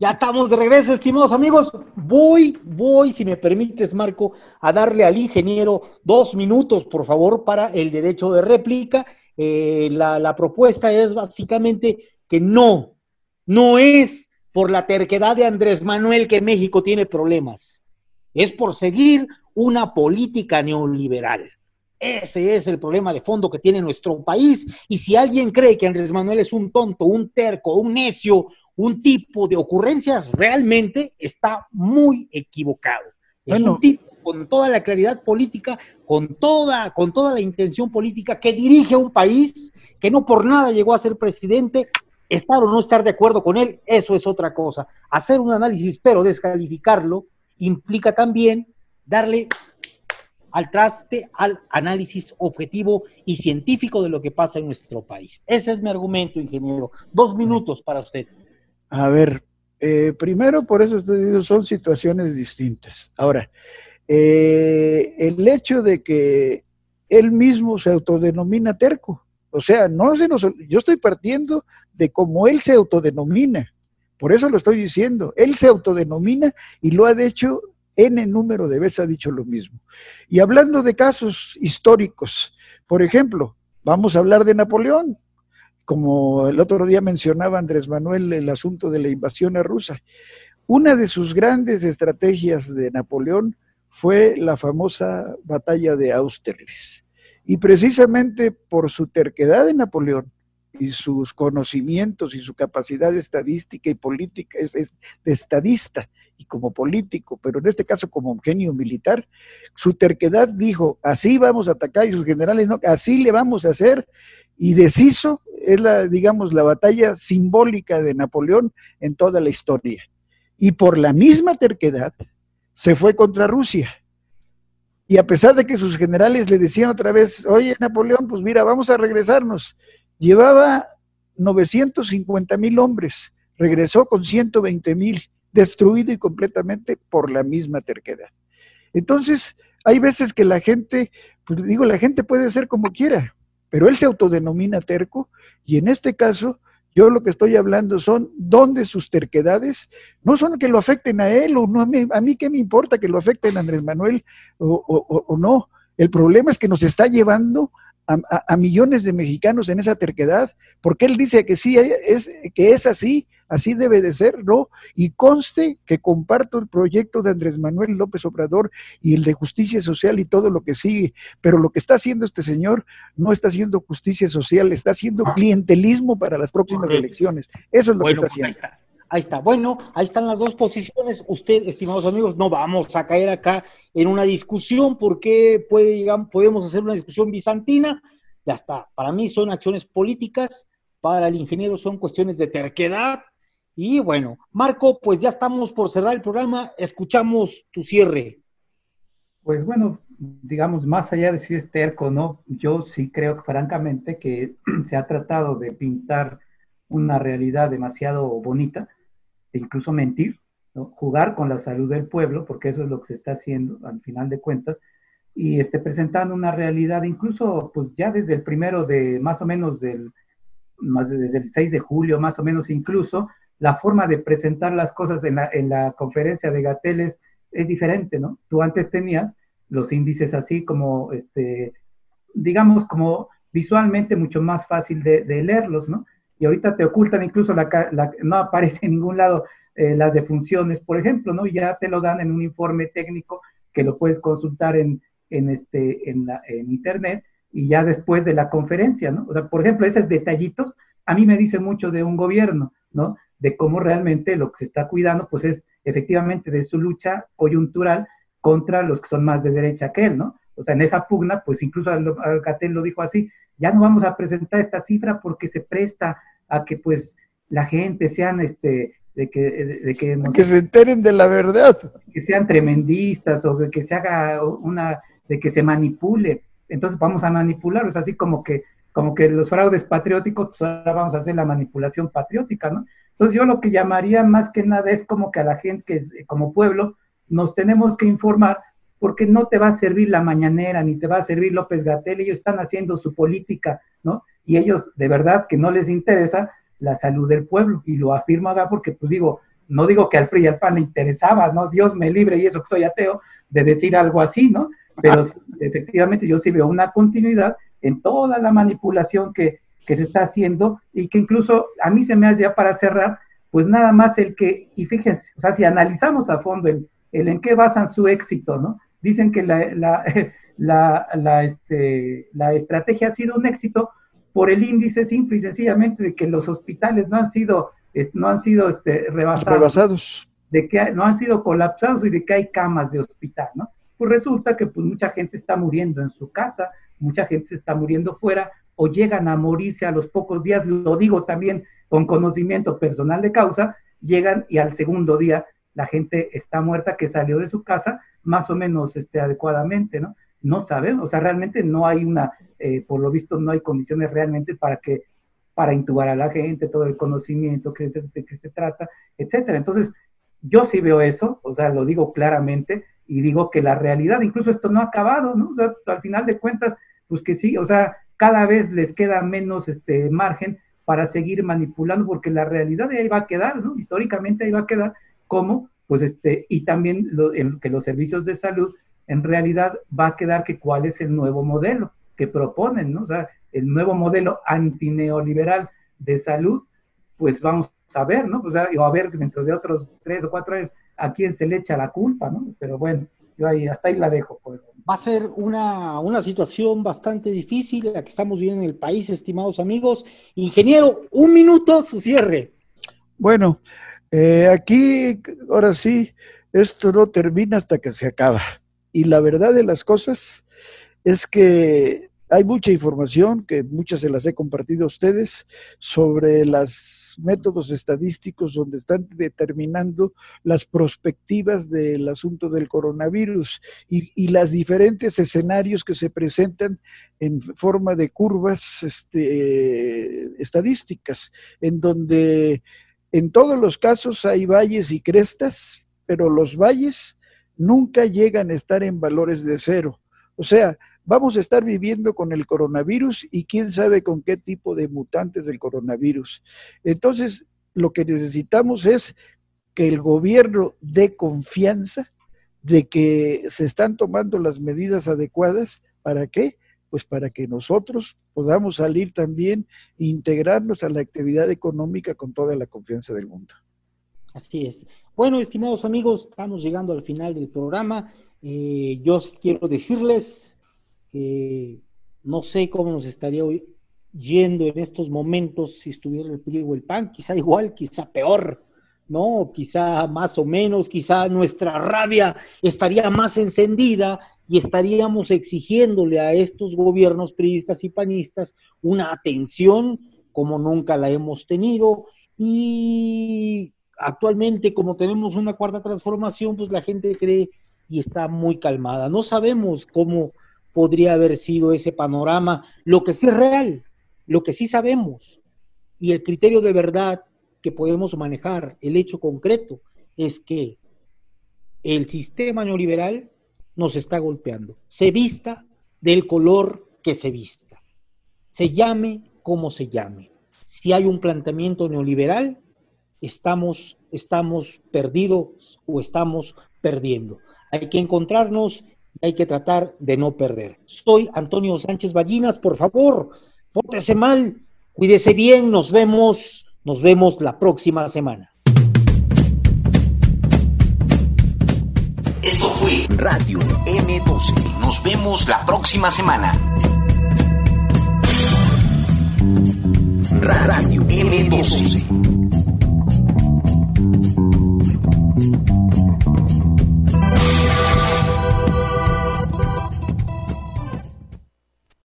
Ya estamos de regreso, estimados amigos. Voy, voy, si me permites, Marco, a darle al ingeniero dos minutos, por favor, para el derecho de réplica. Eh, la, la propuesta es básicamente que no, no es por la terquedad de Andrés Manuel que México tiene problemas. Es por seguir una política neoliberal. Ese es el problema de fondo que tiene nuestro país. Y si alguien cree que Andrés Manuel es un tonto, un terco, un necio, un tipo de ocurrencias, realmente está muy equivocado. Es un tipo con toda la claridad política, con toda, con toda la intención política que dirige un país que no por nada llegó a ser presidente. Estar o no estar de acuerdo con él, eso es otra cosa. Hacer un análisis, pero descalificarlo, implica también darle al traste al análisis objetivo y científico de lo que pasa en nuestro país. Ese es mi argumento, ingeniero. Dos minutos para usted. A ver, eh, primero, por eso estoy diciendo, son situaciones distintas. Ahora, eh, el hecho de que él mismo se autodenomina terco, o sea, no se nos, yo estoy partiendo de cómo él se autodenomina. Por eso lo estoy diciendo. Él se autodenomina y lo ha hecho N número de veces ha dicho lo mismo. Y hablando de casos históricos, por ejemplo, vamos a hablar de Napoleón como el otro día mencionaba Andrés Manuel el asunto de la invasión a Rusia. Una de sus grandes estrategias de Napoleón fue la famosa batalla de Austerlitz. Y precisamente por su terquedad de Napoleón y sus conocimientos y su capacidad estadística y política, es, de estadista y como político, pero en este caso como genio militar, su terquedad dijo, así vamos a atacar y sus generales no, así le vamos a hacer y deshizo es la, digamos, la batalla simbólica de Napoleón en toda la historia. Y por la misma terquedad se fue contra Rusia. Y a pesar de que sus generales le decían otra vez, oye Napoleón, pues mira, vamos a regresarnos. Llevaba 950 mil hombres, regresó con 120 mil, destruido y completamente por la misma terquedad. Entonces, hay veces que la gente, pues digo, la gente puede ser como quiera, pero él se autodenomina terco y en este caso yo lo que estoy hablando son dónde sus terquedades no son que lo afecten a él o no a mí, a qué me importa que lo afecten a Andrés Manuel o no. El problema es que nos está llevando a, millones de mexicanos en esa terquedad, porque él dice que sí, es, que es así, así debe de ser, ¿no? Y conste que comparto el proyecto de Andrés Manuel López Obrador y el de justicia social y todo lo que sigue, pero lo que está haciendo este señor no está haciendo justicia social, está haciendo clientelismo para las próximas elecciones. Eso es lo que está pues haciendo. Ahí está. Bueno, ahí están las dos posiciones. Usted, estimados amigos, no vamos a caer acá en una discusión porque puede, podemos hacer una discusión bizantina. Ya está. Para mí son acciones políticas, para el ingeniero son cuestiones de terquedad. Y bueno, Marco, pues ya estamos por cerrar el programa. Escuchamos tu cierre. Pues bueno, digamos, más allá de si es terco no, yo sí creo francamente que se ha tratado de pintar una realidad demasiado bonita e incluso mentir, jugar con la salud del pueblo, porque eso es lo que se está haciendo al final de cuentas, y este, presentando una realidad, incluso pues ya desde el primero de, más o menos del, más desde el 6 de julio, más o menos incluso, la forma de presentar las cosas en la, en la conferencia de Gatel es, diferente, ¿no? Tú antes tenías los índices así como, este, digamos, como visualmente mucho más fácil de, de leerlos, ¿no? Y ahorita te ocultan incluso la, no aparece en ningún lado eh, las defunciones, por ejemplo, ¿no? Ya te lo dan en un informe técnico que lo puedes consultar en, en, este, en, la, en internet y ya después de la conferencia, ¿no? O sea, por ejemplo, esos detallitos a mí me dice mucho de un gobierno, ¿no? De cómo realmente lo que se está cuidando, pues es efectivamente de su lucha coyuntural contra los que son más de derecha que él, ¿no? O sea, en esa pugna, pues incluso Alcatel lo dijo así, ya no vamos a presentar esta cifra porque se presta a que pues la gente sean este de que, de, que, que se enteren de la verdad. que sean tremendistas o de que se haga una de que se manipule. Entonces vamos a manipularlos así como que como que los fraudes patrióticos pues ahora vamos a hacer la manipulación patriótica no entonces yo lo que llamaría más que nada es como que a la gente que como pueblo nos tenemos que informar porque no te va a servir la mañanera, ni te va a servir López Gatel, ellos están haciendo su política, ¿no? Y ellos de verdad que no les interesa la salud del pueblo, y lo afirmo acá porque, pues digo, no digo que al PRI y al PAN le interesaba, ¿no? Dios me libre y eso que soy ateo, de decir algo así, ¿no? Pero efectivamente yo sí veo una continuidad en toda la manipulación que, que se está haciendo y que incluso a mí se me hace ya para cerrar, pues nada más el que, y fíjense, o sea, si analizamos a fondo el, el en qué basan su éxito, ¿no? Dicen que la, la, la, la, este, la estrategia ha sido un éxito por el índice simple y sencillamente de que los hospitales no han sido, no han sido este, rebasados, rebasados, de que no han sido colapsados y de que hay camas de hospital, ¿no? Pues resulta que pues, mucha gente está muriendo en su casa, mucha gente se está muriendo fuera o llegan a morirse a los pocos días, lo digo también con conocimiento personal de causa, llegan y al segundo día la gente está muerta que salió de su casa más o menos este, adecuadamente, ¿no? No sabemos, o sea, realmente no hay una, eh, por lo visto no hay condiciones realmente para que, para intubar a la gente, todo el conocimiento que, de, que se trata, etcétera. Entonces, yo sí veo eso, o sea, lo digo claramente y digo que la realidad, incluso esto no ha acabado, ¿no? O sea, al final de cuentas, pues que sí, o sea, cada vez les queda menos este margen para seguir manipulando, porque la realidad de ahí va a quedar, ¿no? Históricamente ahí va a quedar como, pues este, y también lo, que los servicios de salud en realidad va a quedar que cuál es el nuevo modelo que proponen, ¿no? O sea, el nuevo modelo antineoliberal de salud, pues vamos a ver, ¿no? O sea, a ver dentro de otros tres o cuatro años a quién se le echa la culpa, ¿no? Pero bueno, yo ahí hasta ahí la dejo. Pues. Va a ser una, una situación bastante difícil la que estamos viviendo en el país, estimados amigos. Ingeniero, un minuto, su cierre. Bueno, eh, aquí, ahora sí, esto no termina hasta que se acaba. Y la verdad de las cosas es que hay mucha información, que muchas se las he compartido a ustedes, sobre los métodos estadísticos donde están determinando las perspectivas del asunto del coronavirus y, y los diferentes escenarios que se presentan en forma de curvas este, estadísticas, en donde en todos los casos hay valles y crestas, pero los valles nunca llegan a estar en valores de cero. O sea, vamos a estar viviendo con el coronavirus y quién sabe con qué tipo de mutantes del coronavirus. Entonces, lo que necesitamos es que el gobierno dé confianza de que se están tomando las medidas adecuadas. ¿Para qué? Pues para que nosotros podamos salir también e integrarnos a la actividad económica con toda la confianza del mundo. Así es. Bueno, estimados amigos, estamos llegando al final del programa. Eh, yo quiero decirles que no sé cómo nos estaría yendo en estos momentos si estuviera el PRI o el PAN, quizá igual, quizá peor, ¿no? Quizá más o menos, quizá nuestra rabia estaría más encendida y estaríamos exigiéndole a estos gobiernos priistas y panistas una atención como nunca la hemos tenido y actualmente como tenemos una cuarta transformación, pues la gente cree y está muy calmada. No sabemos cómo podría haber sido ese panorama, lo que sí es real, lo que sí sabemos y el criterio de verdad que podemos manejar, el hecho concreto, es que el sistema neoliberal nos está golpeando, se vista del color que se vista, se llame como se llame. Si hay un planteamiento neoliberal, estamos, estamos perdidos o estamos perdiendo. Hay que encontrarnos y hay que tratar de no perder. Soy Antonio Sánchez Ballinas, por favor, pórtese mal, cuídese bien, nos vemos, nos vemos la próxima semana. Esto fue Radio M12. Nos vemos la próxima semana. Radio M12.